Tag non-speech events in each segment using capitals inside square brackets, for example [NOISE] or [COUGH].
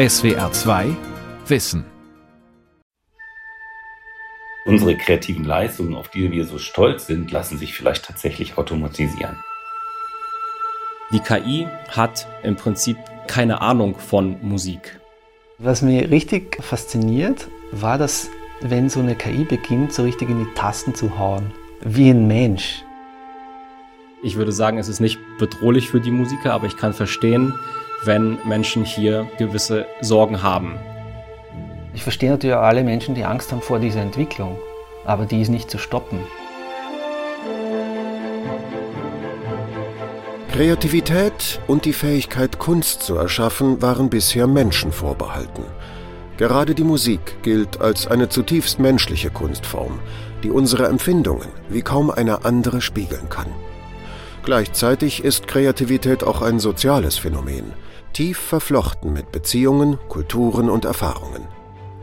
SWR 2 Wissen. Unsere kreativen Leistungen, auf die wir so stolz sind, lassen sich vielleicht tatsächlich automatisieren. Die KI hat im Prinzip keine Ahnung von Musik. Was mir richtig fasziniert, war, dass wenn so eine KI beginnt, so richtig in die Tasten zu hauen, wie ein Mensch. Ich würde sagen, es ist nicht bedrohlich für die Musiker, aber ich kann verstehen, wenn Menschen hier gewisse Sorgen haben. Ich verstehe natürlich auch alle Menschen, die Angst haben vor dieser Entwicklung, aber die ist nicht zu stoppen. Kreativität und die Fähigkeit, Kunst zu erschaffen, waren bisher Menschen vorbehalten. Gerade die Musik gilt als eine zutiefst menschliche Kunstform, die unsere Empfindungen wie kaum eine andere spiegeln kann. Gleichzeitig ist Kreativität auch ein soziales Phänomen, tief verflochten mit Beziehungen, Kulturen und Erfahrungen.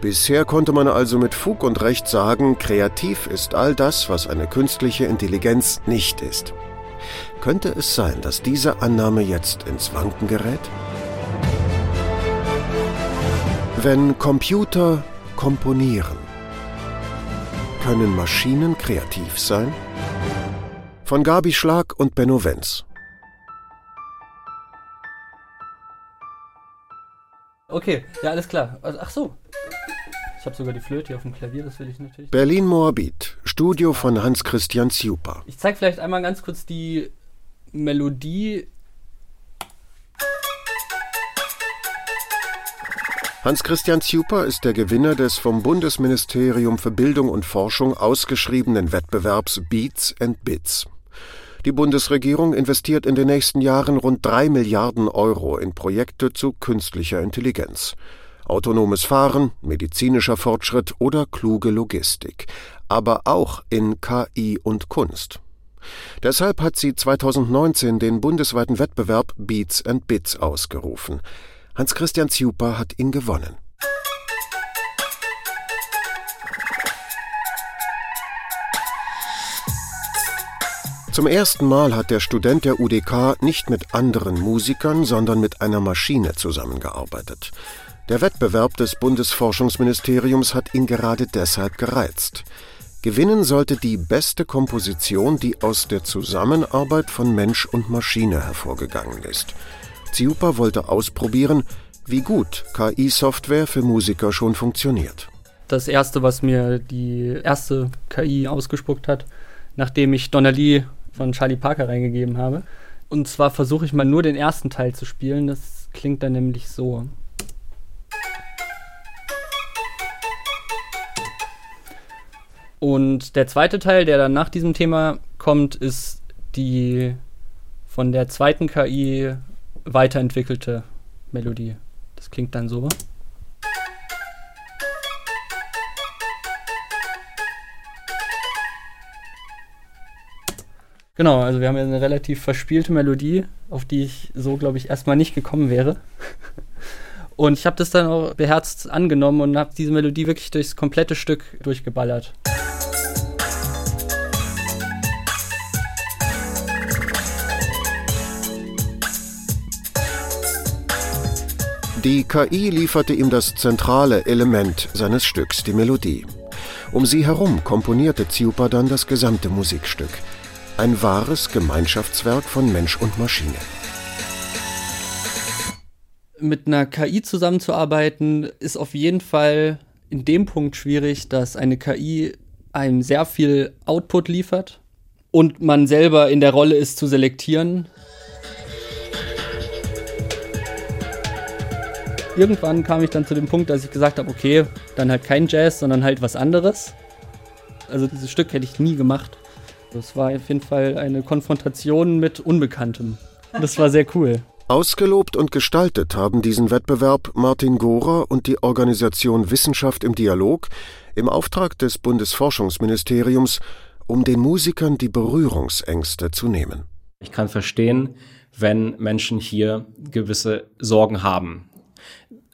Bisher konnte man also mit Fug und Recht sagen, kreativ ist all das, was eine künstliche Intelligenz nicht ist. Könnte es sein, dass diese Annahme jetzt ins Wanken gerät? Wenn Computer komponieren, können Maschinen kreativ sein? Von Gabi Schlag und Benno Wenz. Okay, ja, alles klar. Also, ach so. Ich habe sogar die Flöte hier auf dem Klavier, das will ich natürlich. Berlin Moabit, Studio von Hans-Christian Ziupa. Ich zeige vielleicht einmal ganz kurz die Melodie. Hans-Christian Ziupa ist der Gewinner des vom Bundesministerium für Bildung und Forschung ausgeschriebenen Wettbewerbs Beats and Bits. Die Bundesregierung investiert in den nächsten Jahren rund drei Milliarden Euro in Projekte zu künstlicher Intelligenz. Autonomes Fahren, medizinischer Fortschritt oder kluge Logistik, aber auch in KI und Kunst. Deshalb hat sie 2019 den bundesweiten Wettbewerb Beats and Bits ausgerufen. Hans-Christian Ziupa hat ihn gewonnen. Zum ersten Mal hat der Student der UDK nicht mit anderen Musikern, sondern mit einer Maschine zusammengearbeitet. Der Wettbewerb des Bundesforschungsministeriums hat ihn gerade deshalb gereizt. Gewinnen sollte die beste Komposition, die aus der Zusammenarbeit von Mensch und Maschine hervorgegangen ist. Ziupa wollte ausprobieren, wie gut KI-Software für Musiker schon funktioniert. Das erste, was mir die erste KI ausgespuckt hat, nachdem ich Donnelly von Charlie Parker reingegeben habe. Und zwar versuche ich mal nur den ersten Teil zu spielen. Das klingt dann nämlich so. Und der zweite Teil, der dann nach diesem Thema kommt, ist die von der zweiten KI weiterentwickelte Melodie. Das klingt dann so. Genau, also wir haben ja eine relativ verspielte Melodie, auf die ich so, glaube ich, erstmal nicht gekommen wäre. [LAUGHS] Und ich habe das dann auch beherzt angenommen und habe diese Melodie wirklich durchs komplette Stück durchgeballert. Die KI lieferte ihm das zentrale Element seines Stücks, die Melodie. Um sie herum komponierte Ziupa dann das gesamte Musikstück – ein wahres Gemeinschaftswerk von Mensch und Maschine. Mit einer KI zusammenzuarbeiten ist auf jeden Fall in dem Punkt schwierig, dass eine KI einem sehr viel Output liefert und man selber in der Rolle ist zu selektieren. Irgendwann kam ich dann zu dem Punkt, dass ich gesagt habe, okay, dann halt kein Jazz, sondern halt was anderes. Also dieses Stück hätte ich nie gemacht. Das war auf jeden Fall eine Konfrontation mit Unbekanntem. Das war sehr cool. Ausgelobt und gestaltet haben diesen Wettbewerb Martin Gorer und die Organisation Wissenschaft im Dialog im Auftrag des Bundesforschungsministeriums, um den Musikern die Berührungsängste zu nehmen. Ich kann verstehen, wenn Menschen hier gewisse Sorgen haben.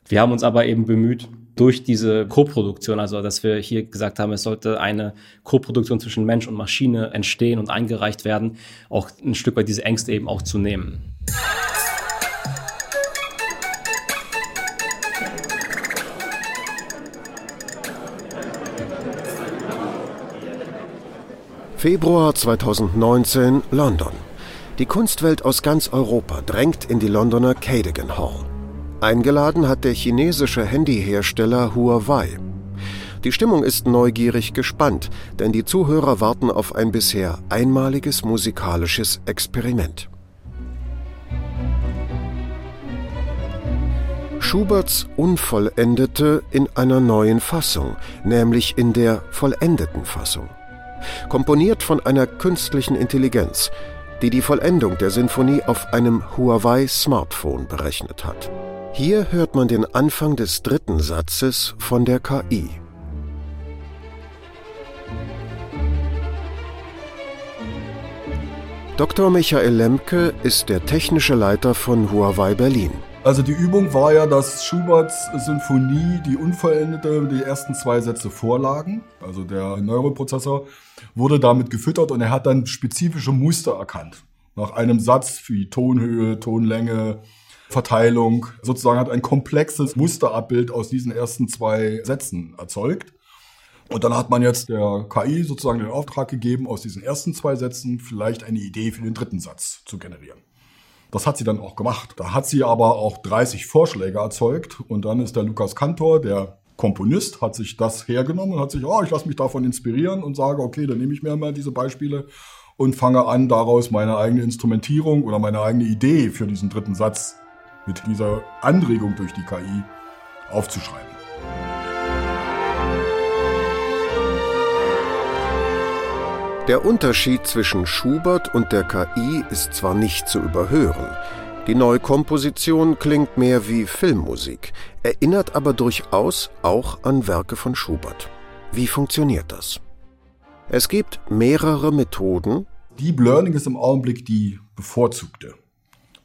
Wir haben uns aber eben bemüht, durch diese Koproduktion, also dass wir hier gesagt haben, es sollte eine Koproduktion zwischen Mensch und Maschine entstehen und eingereicht werden, auch ein Stück weit diese Ängste eben auch zu nehmen. Februar 2019, London. Die Kunstwelt aus ganz Europa drängt in die Londoner Cadogan Hall. Eingeladen hat der chinesische Handyhersteller Huawei. Die Stimmung ist neugierig gespannt, denn die Zuhörer warten auf ein bisher einmaliges musikalisches Experiment. Schuberts Unvollendete in einer neuen Fassung, nämlich in der vollendeten Fassung. Komponiert von einer künstlichen Intelligenz, die die Vollendung der Sinfonie auf einem Huawei Smartphone berechnet hat. Hier hört man den Anfang des dritten Satzes von der KI. Dr. Michael Lemke ist der technische Leiter von Huawei Berlin. Also die Übung war ja, dass Schuberts Sinfonie die unvollendete, die ersten zwei Sätze vorlagen. Also der Neuroprozessor wurde damit gefüttert und er hat dann spezifische Muster erkannt. Nach einem Satz wie Tonhöhe, Tonlänge, Verteilung, sozusagen hat ein komplexes Musterabbild aus diesen ersten zwei Sätzen erzeugt. Und dann hat man jetzt der KI sozusagen den Auftrag gegeben, aus diesen ersten zwei Sätzen vielleicht eine Idee für den dritten Satz zu generieren. Das hat sie dann auch gemacht. Da hat sie aber auch 30 Vorschläge erzeugt und dann ist der Lukas Kantor, der Komponist, hat sich das hergenommen und hat sich, oh, ich lasse mich davon inspirieren und sage, okay, dann nehme ich mir mal diese Beispiele und fange an, daraus meine eigene Instrumentierung oder meine eigene Idee für diesen dritten Satz mit dieser Anregung durch die KI aufzuschreiben. Der Unterschied zwischen Schubert und der KI ist zwar nicht zu überhören, die Neukomposition klingt mehr wie Filmmusik, erinnert aber durchaus auch an Werke von Schubert. Wie funktioniert das? Es gibt mehrere Methoden. Deep Learning ist im Augenblick die bevorzugte.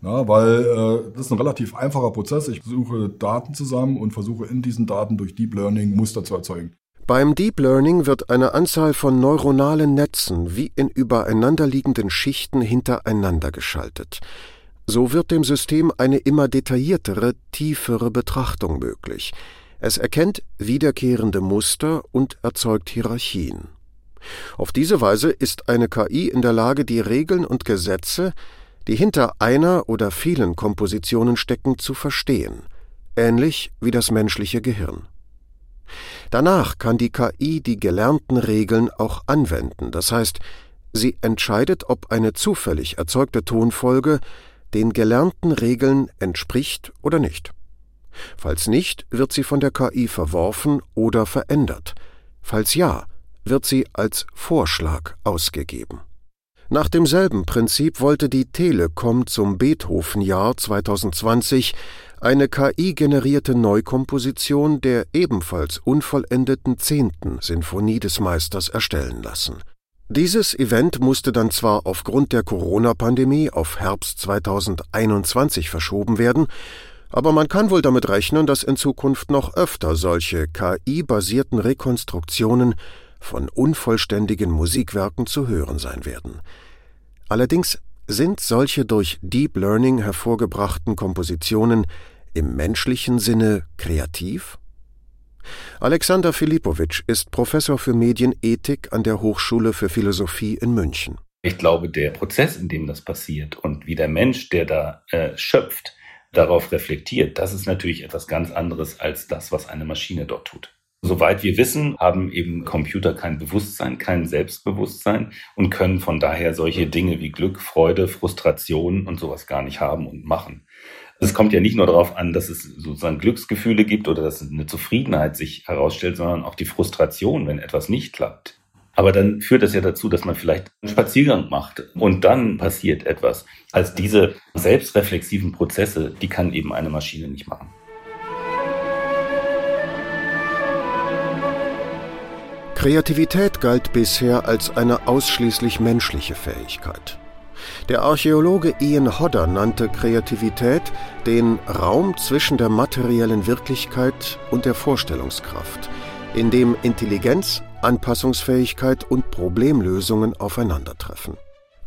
Ja, weil äh, das ist ein relativ einfacher Prozess. Ich suche Daten zusammen und versuche in diesen Daten durch Deep Learning Muster zu erzeugen. Beim Deep Learning wird eine Anzahl von neuronalen Netzen wie in übereinanderliegenden Schichten hintereinander geschaltet. So wird dem System eine immer detailliertere, tiefere Betrachtung möglich. Es erkennt wiederkehrende Muster und erzeugt Hierarchien. Auf diese Weise ist eine KI in der Lage, die Regeln und Gesetze, die hinter einer oder vielen Kompositionen stecken, zu verstehen, ähnlich wie das menschliche Gehirn. Danach kann die KI die gelernten Regeln auch anwenden, das heißt, sie entscheidet, ob eine zufällig erzeugte Tonfolge den gelernten Regeln entspricht oder nicht. Falls nicht, wird sie von der KI verworfen oder verändert. Falls ja, wird sie als Vorschlag ausgegeben. Nach demselben Prinzip wollte die Telekom zum Beethoven-Jahr 2020 eine KI-generierte Neukomposition der ebenfalls unvollendeten zehnten Sinfonie des Meisters erstellen lassen. Dieses Event musste dann zwar aufgrund der Corona-Pandemie auf Herbst 2021 verschoben werden, aber man kann wohl damit rechnen, dass in Zukunft noch öfter solche KI-basierten Rekonstruktionen von unvollständigen Musikwerken zu hören sein werden. Allerdings sind solche durch Deep Learning hervorgebrachten Kompositionen im menschlichen Sinne kreativ? Alexander Filipowitsch ist Professor für Medienethik an der Hochschule für Philosophie in München. Ich glaube, der Prozess, in dem das passiert und wie der Mensch, der da äh, schöpft, darauf reflektiert, das ist natürlich etwas ganz anderes als das, was eine Maschine dort tut. Soweit wir wissen, haben eben Computer kein Bewusstsein, kein Selbstbewusstsein und können von daher solche Dinge wie Glück, Freude, Frustration und sowas gar nicht haben und machen. Es kommt ja nicht nur darauf an, dass es sozusagen Glücksgefühle gibt oder dass eine Zufriedenheit sich herausstellt, sondern auch die Frustration, wenn etwas nicht klappt. Aber dann führt das ja dazu, dass man vielleicht einen Spaziergang macht und dann passiert etwas. Als diese selbstreflexiven Prozesse, die kann eben eine Maschine nicht machen. Kreativität galt bisher als eine ausschließlich menschliche Fähigkeit. Der Archäologe Ian Hodder nannte Kreativität den Raum zwischen der materiellen Wirklichkeit und der Vorstellungskraft, in dem Intelligenz, Anpassungsfähigkeit und Problemlösungen aufeinandertreffen.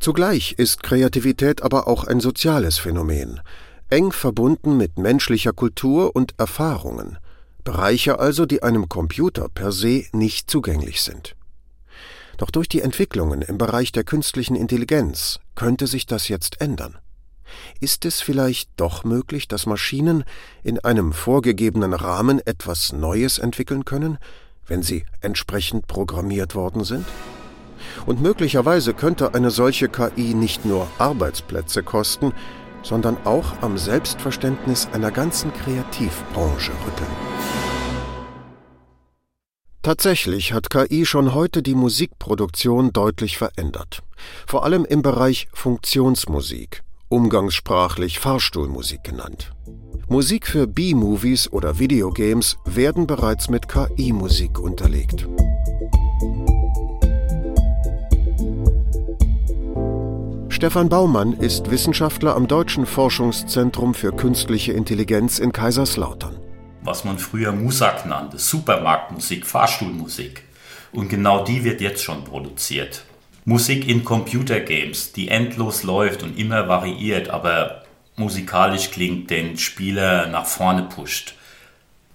Zugleich ist Kreativität aber auch ein soziales Phänomen, eng verbunden mit menschlicher Kultur und Erfahrungen – Bereiche also, die einem Computer per se nicht zugänglich sind. Doch durch die Entwicklungen im Bereich der künstlichen Intelligenz könnte sich das jetzt ändern. Ist es vielleicht doch möglich, dass Maschinen in einem vorgegebenen Rahmen etwas Neues entwickeln können, wenn sie entsprechend programmiert worden sind? Und möglicherweise könnte eine solche KI nicht nur Arbeitsplätze kosten, sondern auch am Selbstverständnis einer ganzen Kreativbranche rütteln. Tatsächlich hat KI schon heute die Musikproduktion deutlich verändert, vor allem im Bereich Funktionsmusik, umgangssprachlich Fahrstuhlmusik genannt. Musik für B-Movies oder Videogames werden bereits mit KI-Musik unterlegt. Stefan Baumann ist Wissenschaftler am Deutschen Forschungszentrum für künstliche Intelligenz in Kaiserslautern. Was man früher Musak nannte, Supermarktmusik, Fahrstuhlmusik. Und genau die wird jetzt schon produziert. Musik in Computergames, die endlos läuft und immer variiert, aber musikalisch klingt, den Spieler nach vorne pusht.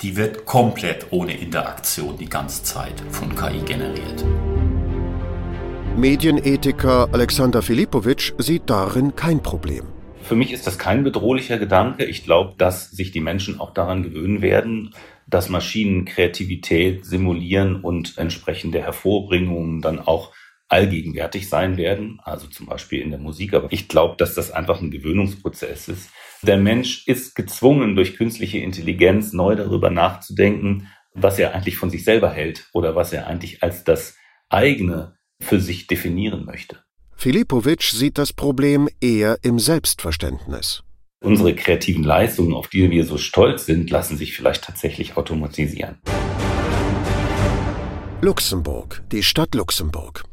Die wird komplett ohne Interaktion die ganze Zeit von KI generiert. Medienethiker Alexander Filipovic sieht darin kein Problem. Für mich ist das kein bedrohlicher Gedanke. Ich glaube, dass sich die Menschen auch daran gewöhnen werden, dass Maschinen Kreativität simulieren und entsprechende Hervorbringungen dann auch allgegenwärtig sein werden, also zum Beispiel in der Musik. Aber ich glaube, dass das einfach ein Gewöhnungsprozess ist. Der Mensch ist gezwungen, durch künstliche Intelligenz neu darüber nachzudenken, was er eigentlich von sich selber hält oder was er eigentlich als das eigene für sich definieren möchte. Filipovic sieht das Problem eher im Selbstverständnis. Unsere kreativen Leistungen, auf die wir so stolz sind, lassen sich vielleicht tatsächlich automatisieren. Luxemburg, die Stadt Luxemburg.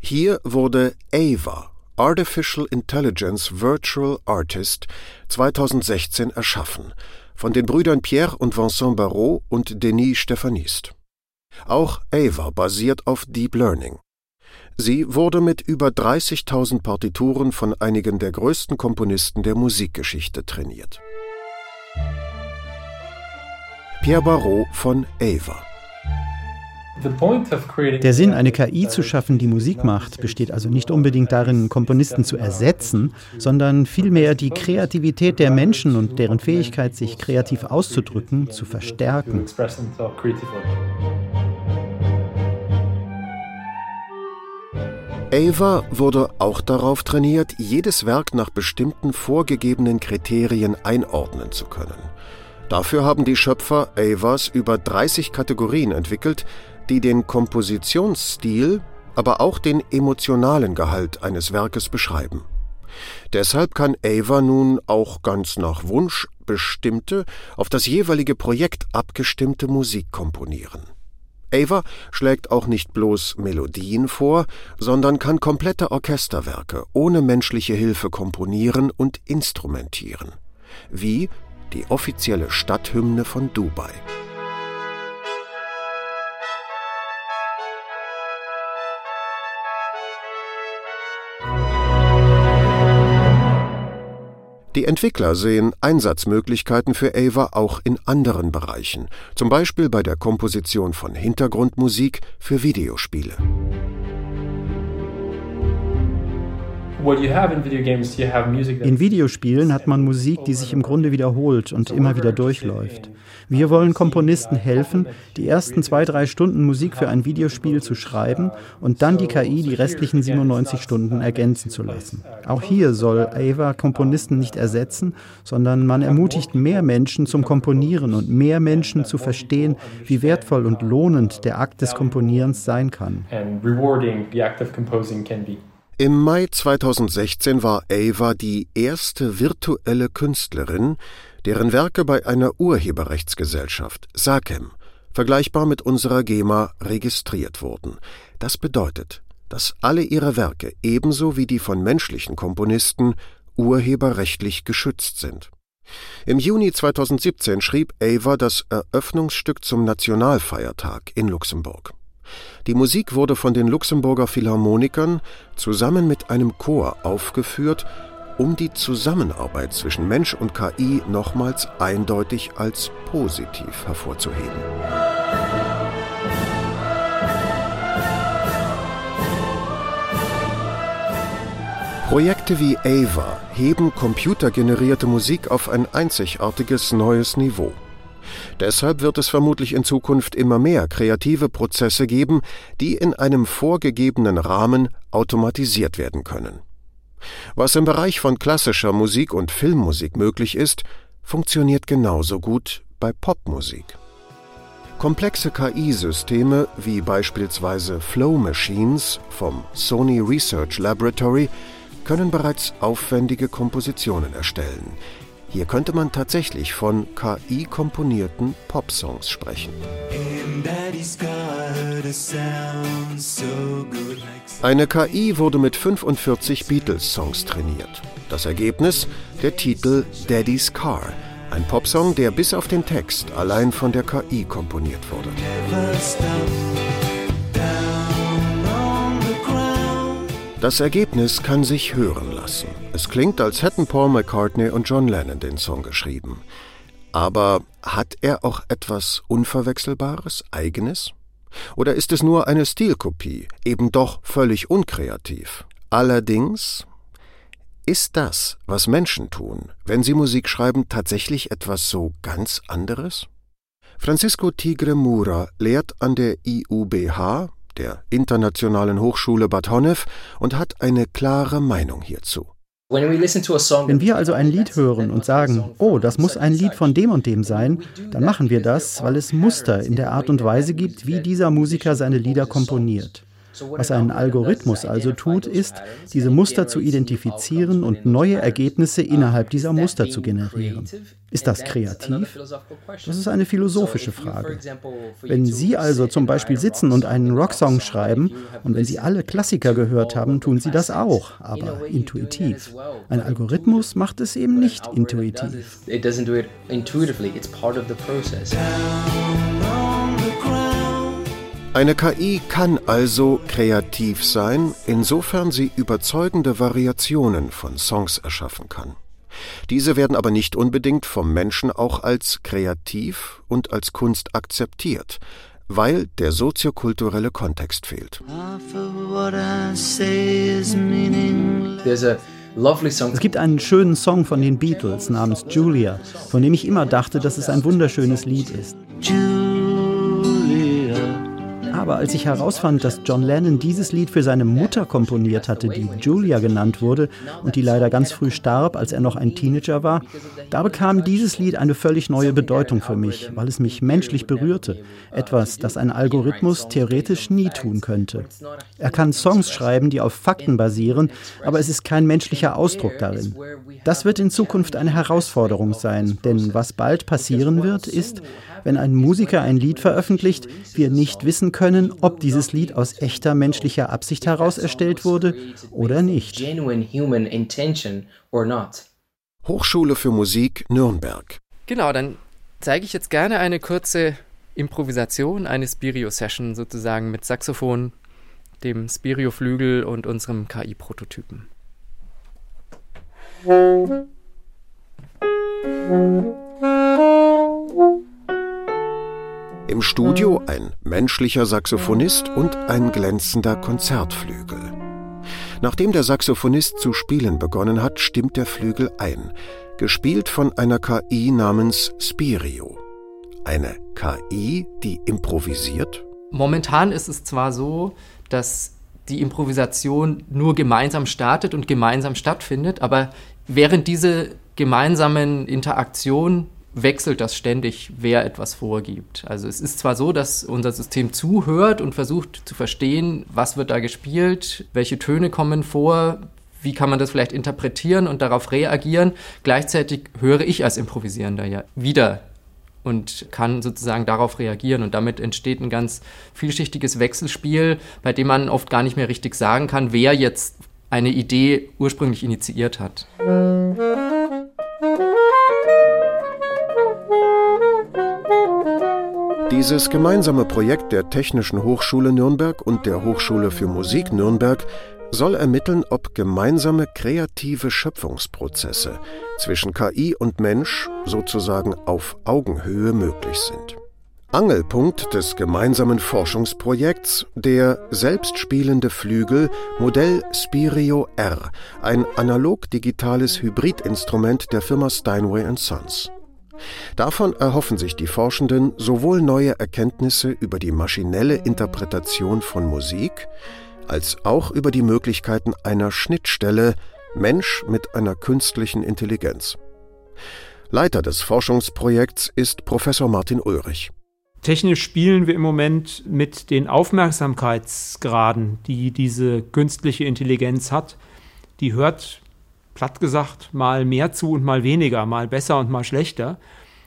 Hier wurde AVA, Artificial Intelligence Virtual Artist, 2016 erschaffen, von den Brüdern Pierre und Vincent Barrault und Denis Stephanist. Auch AVA basiert auf Deep Learning. Sie wurde mit über 30.000 Partituren von einigen der größten Komponisten der Musikgeschichte trainiert. Pierre Barrault von Ava der Sinn, eine KI zu schaffen, die Musik macht, besteht also nicht unbedingt darin, Komponisten zu ersetzen, sondern vielmehr die Kreativität der Menschen und deren Fähigkeit, sich kreativ auszudrücken, zu verstärken. Ava wurde auch darauf trainiert, jedes Werk nach bestimmten vorgegebenen Kriterien einordnen zu können. Dafür haben die Schöpfer Avas über 30 Kategorien entwickelt, die den Kompositionsstil, aber auch den emotionalen Gehalt eines Werkes beschreiben. Deshalb kann Ava nun auch ganz nach Wunsch bestimmte, auf das jeweilige Projekt abgestimmte Musik komponieren. Ava schlägt auch nicht bloß Melodien vor, sondern kann komplette Orchesterwerke ohne menschliche Hilfe komponieren und instrumentieren. Wie die offizielle Stadthymne von Dubai. Die Entwickler sehen Einsatzmöglichkeiten für Ava auch in anderen Bereichen, zum Beispiel bei der Komposition von Hintergrundmusik für Videospiele. In Videospielen hat man Musik, die sich im Grunde wiederholt und immer wieder durchläuft. Wir wollen Komponisten helfen, die ersten zwei, drei Stunden Musik für ein Videospiel zu schreiben und dann die KI die restlichen 97 Stunden ergänzen zu lassen. Auch hier soll Ava Komponisten nicht ersetzen, sondern man ermutigt mehr Menschen zum Komponieren und mehr Menschen zu verstehen, wie wertvoll und lohnend der Akt des Komponierens sein kann. Im Mai 2016 war Ava die erste virtuelle Künstlerin, deren Werke bei einer Urheberrechtsgesellschaft, SACEM, vergleichbar mit unserer GEMA, registriert wurden. Das bedeutet, dass alle ihre Werke ebenso wie die von menschlichen Komponisten urheberrechtlich geschützt sind. Im Juni 2017 schrieb Ava das Eröffnungsstück zum Nationalfeiertag in Luxemburg. Die Musik wurde von den Luxemburger Philharmonikern zusammen mit einem Chor aufgeführt, um die Zusammenarbeit zwischen Mensch und KI nochmals eindeutig als positiv hervorzuheben. Projekte wie Ava heben computergenerierte Musik auf ein einzigartiges neues Niveau. Deshalb wird es vermutlich in Zukunft immer mehr kreative Prozesse geben, die in einem vorgegebenen Rahmen automatisiert werden können. Was im Bereich von klassischer Musik und Filmmusik möglich ist, funktioniert genauso gut bei Popmusik. Komplexe KI-Systeme wie beispielsweise Flow Machines vom Sony Research Laboratory können bereits aufwendige Kompositionen erstellen. Hier könnte man tatsächlich von KI-komponierten Popsongs sprechen. Eine KI wurde mit 45 Beatles-Songs trainiert. Das Ergebnis? Der Titel Daddy's Car, ein Popsong, der bis auf den Text allein von der KI komponiert wurde. Das Ergebnis kann sich hören lassen. Es klingt, als hätten Paul McCartney und John Lennon den Song geschrieben. Aber hat er auch etwas Unverwechselbares, Eigenes? Oder ist es nur eine Stilkopie, eben doch völlig unkreativ? Allerdings ist das, was Menschen tun, wenn sie Musik schreiben, tatsächlich etwas so ganz anderes? Francisco Tigre Mura lehrt an der IUBH, der Internationalen Hochschule Bad Honnef, und hat eine klare Meinung hierzu. Wenn wir also ein Lied hören und sagen, oh, das muss ein Lied von dem und dem sein, dann machen wir das, weil es Muster in der Art und Weise gibt, wie dieser Musiker seine Lieder komponiert. Was ein Algorithmus also tut, ist, diese Muster zu identifizieren und neue Ergebnisse innerhalb dieser Muster zu generieren. Ist das kreativ? Das ist eine philosophische Frage. Wenn Sie also zum Beispiel sitzen und einen Rocksong schreiben und wenn Sie alle Klassiker gehört haben, tun Sie das auch, aber intuitiv. Ein Algorithmus macht es eben nicht intuitiv. It doesn't do it intuitively, it's part of the process. Eine KI kann also kreativ sein, insofern sie überzeugende Variationen von Songs erschaffen kann. Diese werden aber nicht unbedingt vom Menschen auch als kreativ und als Kunst akzeptiert, weil der soziokulturelle Kontext fehlt. Es gibt einen schönen Song von den Beatles namens Julia, von dem ich immer dachte, dass es ein wunderschönes Lied ist. Aber als ich herausfand, dass John Lennon dieses Lied für seine Mutter komponiert hatte, die Julia genannt wurde und die leider ganz früh starb, als er noch ein Teenager war, da bekam dieses Lied eine völlig neue Bedeutung für mich, weil es mich menschlich berührte. Etwas, das ein Algorithmus theoretisch nie tun könnte. Er kann Songs schreiben, die auf Fakten basieren, aber es ist kein menschlicher Ausdruck darin. Das wird in Zukunft eine Herausforderung sein, denn was bald passieren wird, ist, wenn ein Musiker ein Lied veröffentlicht, wir nicht wissen können, ob dieses Lied aus echter menschlicher Absicht heraus erstellt wurde oder nicht. Hochschule für Musik Nürnberg. Genau, dann zeige ich jetzt gerne eine kurze Improvisation, eine Spirio-Session sozusagen mit Saxophon, dem Spirio-Flügel und unserem KI-Prototypen. Im Studio ein menschlicher Saxophonist und ein glänzender Konzertflügel. Nachdem der Saxophonist zu spielen begonnen hat, stimmt der Flügel ein, gespielt von einer KI namens Spirio. Eine KI, die improvisiert? Momentan ist es zwar so, dass die Improvisation nur gemeinsam startet und gemeinsam stattfindet, aber während diese gemeinsamen Interaktionen wechselt das ständig, wer etwas vorgibt. Also es ist zwar so, dass unser System zuhört und versucht zu verstehen, was wird da gespielt, welche Töne kommen vor, wie kann man das vielleicht interpretieren und darauf reagieren. Gleichzeitig höre ich als Improvisierender ja wieder und kann sozusagen darauf reagieren. Und damit entsteht ein ganz vielschichtiges Wechselspiel, bei dem man oft gar nicht mehr richtig sagen kann, wer jetzt eine Idee ursprünglich initiiert hat. Dieses gemeinsame Projekt der Technischen Hochschule Nürnberg und der Hochschule für Musik Nürnberg soll ermitteln, ob gemeinsame kreative Schöpfungsprozesse zwischen KI und Mensch sozusagen auf Augenhöhe möglich sind. Angelpunkt des gemeinsamen Forschungsprojekts der selbstspielende Flügel Modell Spirio R, ein analog-digitales Hybridinstrument der Firma Steinway Sons. Davon erhoffen sich die Forschenden sowohl neue Erkenntnisse über die maschinelle Interpretation von Musik, als auch über die Möglichkeiten einer Schnittstelle Mensch mit einer künstlichen Intelligenz. Leiter des Forschungsprojekts ist Professor Martin Ulrich. Technisch spielen wir im Moment mit den Aufmerksamkeitsgraden, die diese künstliche Intelligenz hat. Die hört, platt gesagt, mal mehr zu und mal weniger, mal besser und mal schlechter.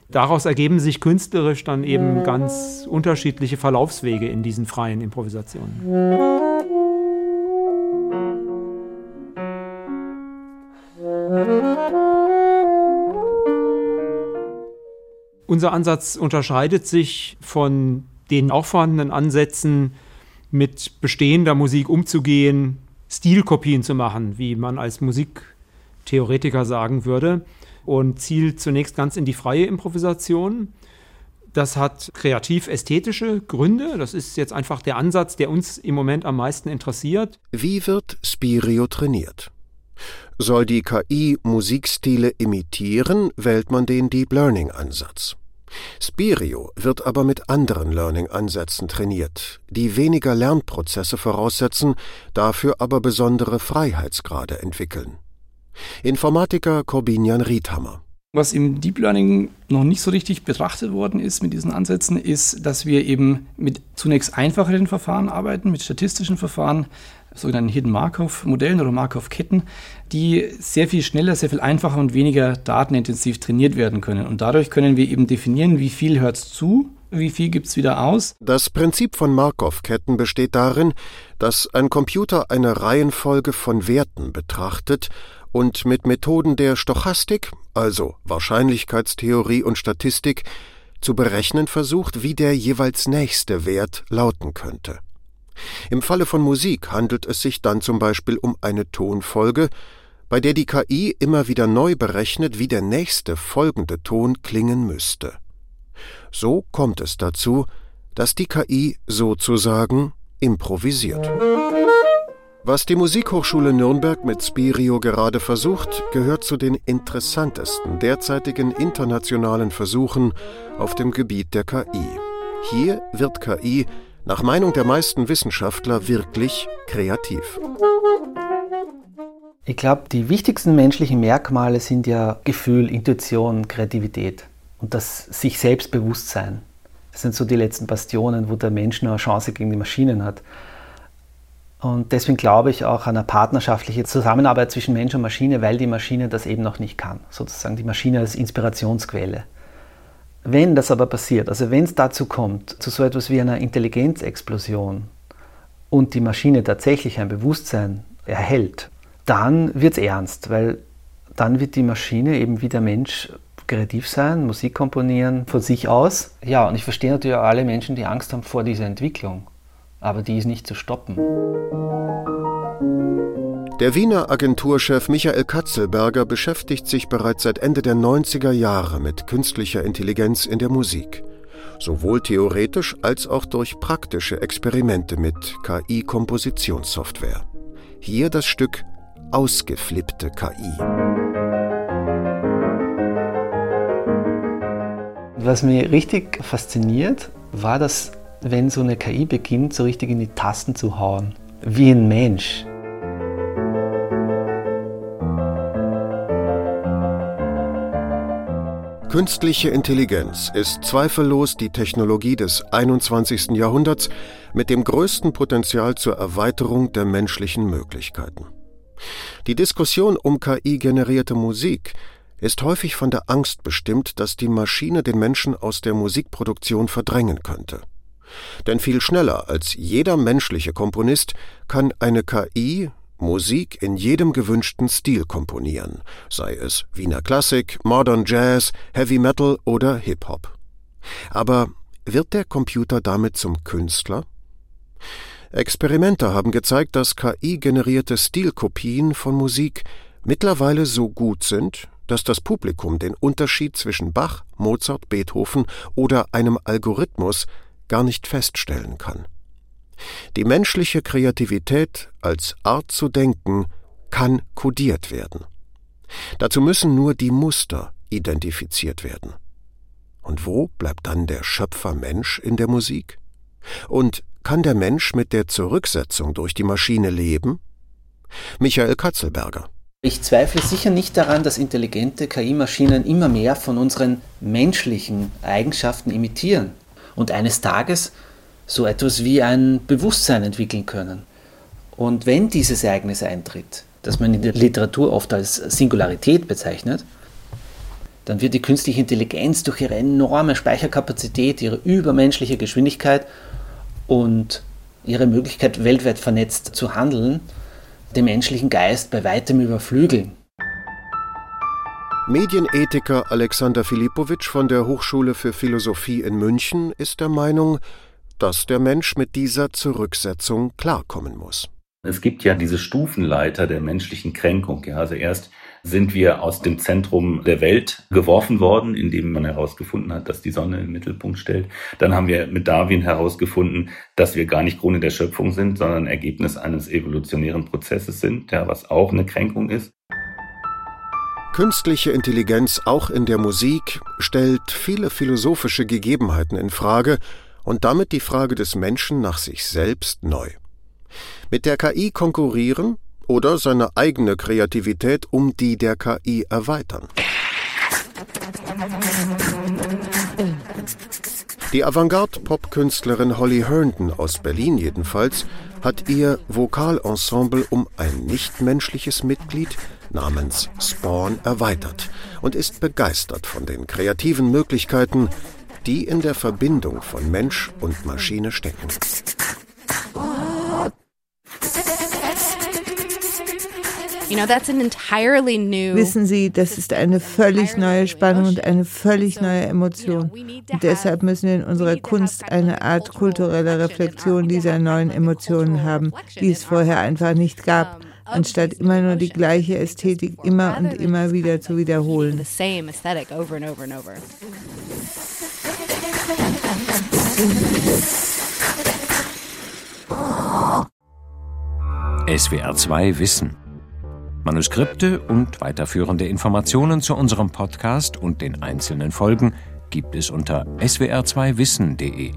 Daraus ergeben sich künstlerisch dann eben ganz unterschiedliche Verlaufswege in diesen freien Improvisationen. Unser Ansatz unterscheidet sich von den auch vorhandenen Ansätzen, mit bestehender Musik umzugehen, Stilkopien zu machen, wie man als Musiktheoretiker sagen würde, und zielt zunächst ganz in die freie Improvisation. Das hat kreativ-ästhetische Gründe. Das ist jetzt einfach der Ansatz, der uns im Moment am meisten interessiert. Wie wird Spirio trainiert? Soll die KI Musikstile imitieren, wählt man den Deep Learning Ansatz. Spirio wird aber mit anderen Learning-Ansätzen trainiert, die weniger Lernprozesse voraussetzen, dafür aber besondere Freiheitsgrade entwickeln. Informatiker Corbinian Riedhammer was im Deep Learning noch nicht so richtig betrachtet worden ist mit diesen Ansätzen, ist, dass wir eben mit zunächst einfacheren Verfahren arbeiten, mit statistischen Verfahren, sogenannten Hidden Markov-Modellen oder Markov-Ketten, die sehr viel schneller, sehr viel einfacher und weniger datenintensiv trainiert werden können. Und dadurch können wir eben definieren, wie viel hört es zu, wie viel gibt es wieder aus. Das Prinzip von Markov-Ketten besteht darin, dass ein Computer eine Reihenfolge von Werten betrachtet und mit Methoden der Stochastik, also Wahrscheinlichkeitstheorie und Statistik, zu berechnen versucht, wie der jeweils nächste Wert lauten könnte. Im Falle von Musik handelt es sich dann zum Beispiel um eine Tonfolge, bei der die KI immer wieder neu berechnet, wie der nächste folgende Ton klingen müsste. So kommt es dazu, dass die KI sozusagen improvisiert. Was die Musikhochschule Nürnberg mit Spirio gerade versucht, gehört zu den interessantesten derzeitigen internationalen Versuchen auf dem Gebiet der KI. Hier wird KI nach Meinung der meisten Wissenschaftler wirklich kreativ. Ich glaube, die wichtigsten menschlichen Merkmale sind ja Gefühl, Intuition, Kreativität und das sich Selbstbewusstsein. Das sind so die letzten Bastionen, wo der Mensch noch eine Chance gegen die Maschinen hat. Und deswegen glaube ich auch an eine partnerschaftliche Zusammenarbeit zwischen Mensch und Maschine, weil die Maschine das eben noch nicht kann. Sozusagen die Maschine als Inspirationsquelle. Wenn das aber passiert, also wenn es dazu kommt, zu so etwas wie einer Intelligenzexplosion und die Maschine tatsächlich ein Bewusstsein erhält, dann wird es ernst, weil dann wird die Maschine eben wie der Mensch kreativ sein, Musik komponieren von sich aus. Ja, und ich verstehe natürlich auch alle Menschen, die Angst haben vor dieser Entwicklung, aber die ist nicht zu stoppen. Der Wiener Agenturchef Michael Katzelberger beschäftigt sich bereits seit Ende der 90er Jahre mit künstlicher Intelligenz in der Musik, sowohl theoretisch als auch durch praktische Experimente mit KI-Kompositionssoftware. Hier das Stück Ausgeflippte KI. Was mich richtig fasziniert, war, dass wenn so eine KI beginnt, so richtig in die Tasten zu hauen, wie ein Mensch. Künstliche Intelligenz ist zweifellos die Technologie des 21. Jahrhunderts mit dem größten Potenzial zur Erweiterung der menschlichen Möglichkeiten. Die Diskussion um KI-generierte Musik ist häufig von der Angst bestimmt, dass die Maschine den Menschen aus der Musikproduktion verdrängen könnte. Denn viel schneller als jeder menschliche Komponist kann eine KI Musik in jedem gewünschten Stil komponieren, sei es Wiener Klassik, Modern Jazz, Heavy Metal oder Hip-Hop. Aber wird der Computer damit zum Künstler? Experimente haben gezeigt, dass KI-generierte Stilkopien von Musik mittlerweile so gut sind, dass das Publikum den Unterschied zwischen Bach, Mozart, Beethoven oder einem Algorithmus gar nicht feststellen kann. Die menschliche Kreativität als Art zu denken kann kodiert werden. Dazu müssen nur die Muster identifiziert werden. Und wo bleibt dann der Schöpfer Mensch in der Musik? Und kann der Mensch mit der Zurücksetzung durch die Maschine leben? Michael Katzelberger. Ich zweifle sicher nicht daran, dass intelligente KI-Maschinen immer mehr von unseren menschlichen Eigenschaften imitieren und eines Tages so etwas wie ein Bewusstsein entwickeln können. Und wenn dieses Ereignis eintritt, das man in der Literatur oft als Singularität bezeichnet, dann wird die künstliche Intelligenz durch ihre enorme Speicherkapazität, ihre übermenschliche Geschwindigkeit und ihre Möglichkeit, weltweit vernetzt zu handeln, den menschlichen Geist bei weitem überflügeln. Medienethiker Alexander Filipowitsch von der Hochschule für Philosophie in München ist der Meinung, dass der Mensch mit dieser Zurücksetzung klarkommen muss. Es gibt ja diese Stufenleiter der menschlichen Kränkung. Ja, also erst sind wir aus dem Zentrum der Welt geworfen worden, indem man herausgefunden hat, dass die Sonne im Mittelpunkt stellt. Dann haben wir mit Darwin herausgefunden, dass wir gar nicht Krone der Schöpfung sind, sondern Ergebnis eines evolutionären Prozesses sind, ja, was auch eine Kränkung ist. Künstliche Intelligenz auch in der Musik stellt viele philosophische Gegebenheiten in Frage und damit die Frage des Menschen nach sich selbst neu. Mit der KI konkurrieren oder seine eigene Kreativität um die der KI erweitern. Die Avantgarde-Pop-Künstlerin Holly Herndon aus Berlin jedenfalls hat ihr Vokalensemble um ein nichtmenschliches Mitglied namens Spawn erweitert und ist begeistert von den kreativen Möglichkeiten, die in der Verbindung von Mensch und Maschine stecken. Wissen Sie, das ist eine völlig neue Spannung und eine völlig neue Emotion. Und deshalb müssen wir in unserer Kunst eine Art kulturelle Reflexion dieser neuen Emotionen haben, die es vorher einfach nicht gab, anstatt immer nur die gleiche Ästhetik immer und immer wieder zu wiederholen. SWR 2 Wissen Manuskripte und weiterführende Informationen zu unserem Podcast und den einzelnen Folgen gibt es unter swr2wissen.de.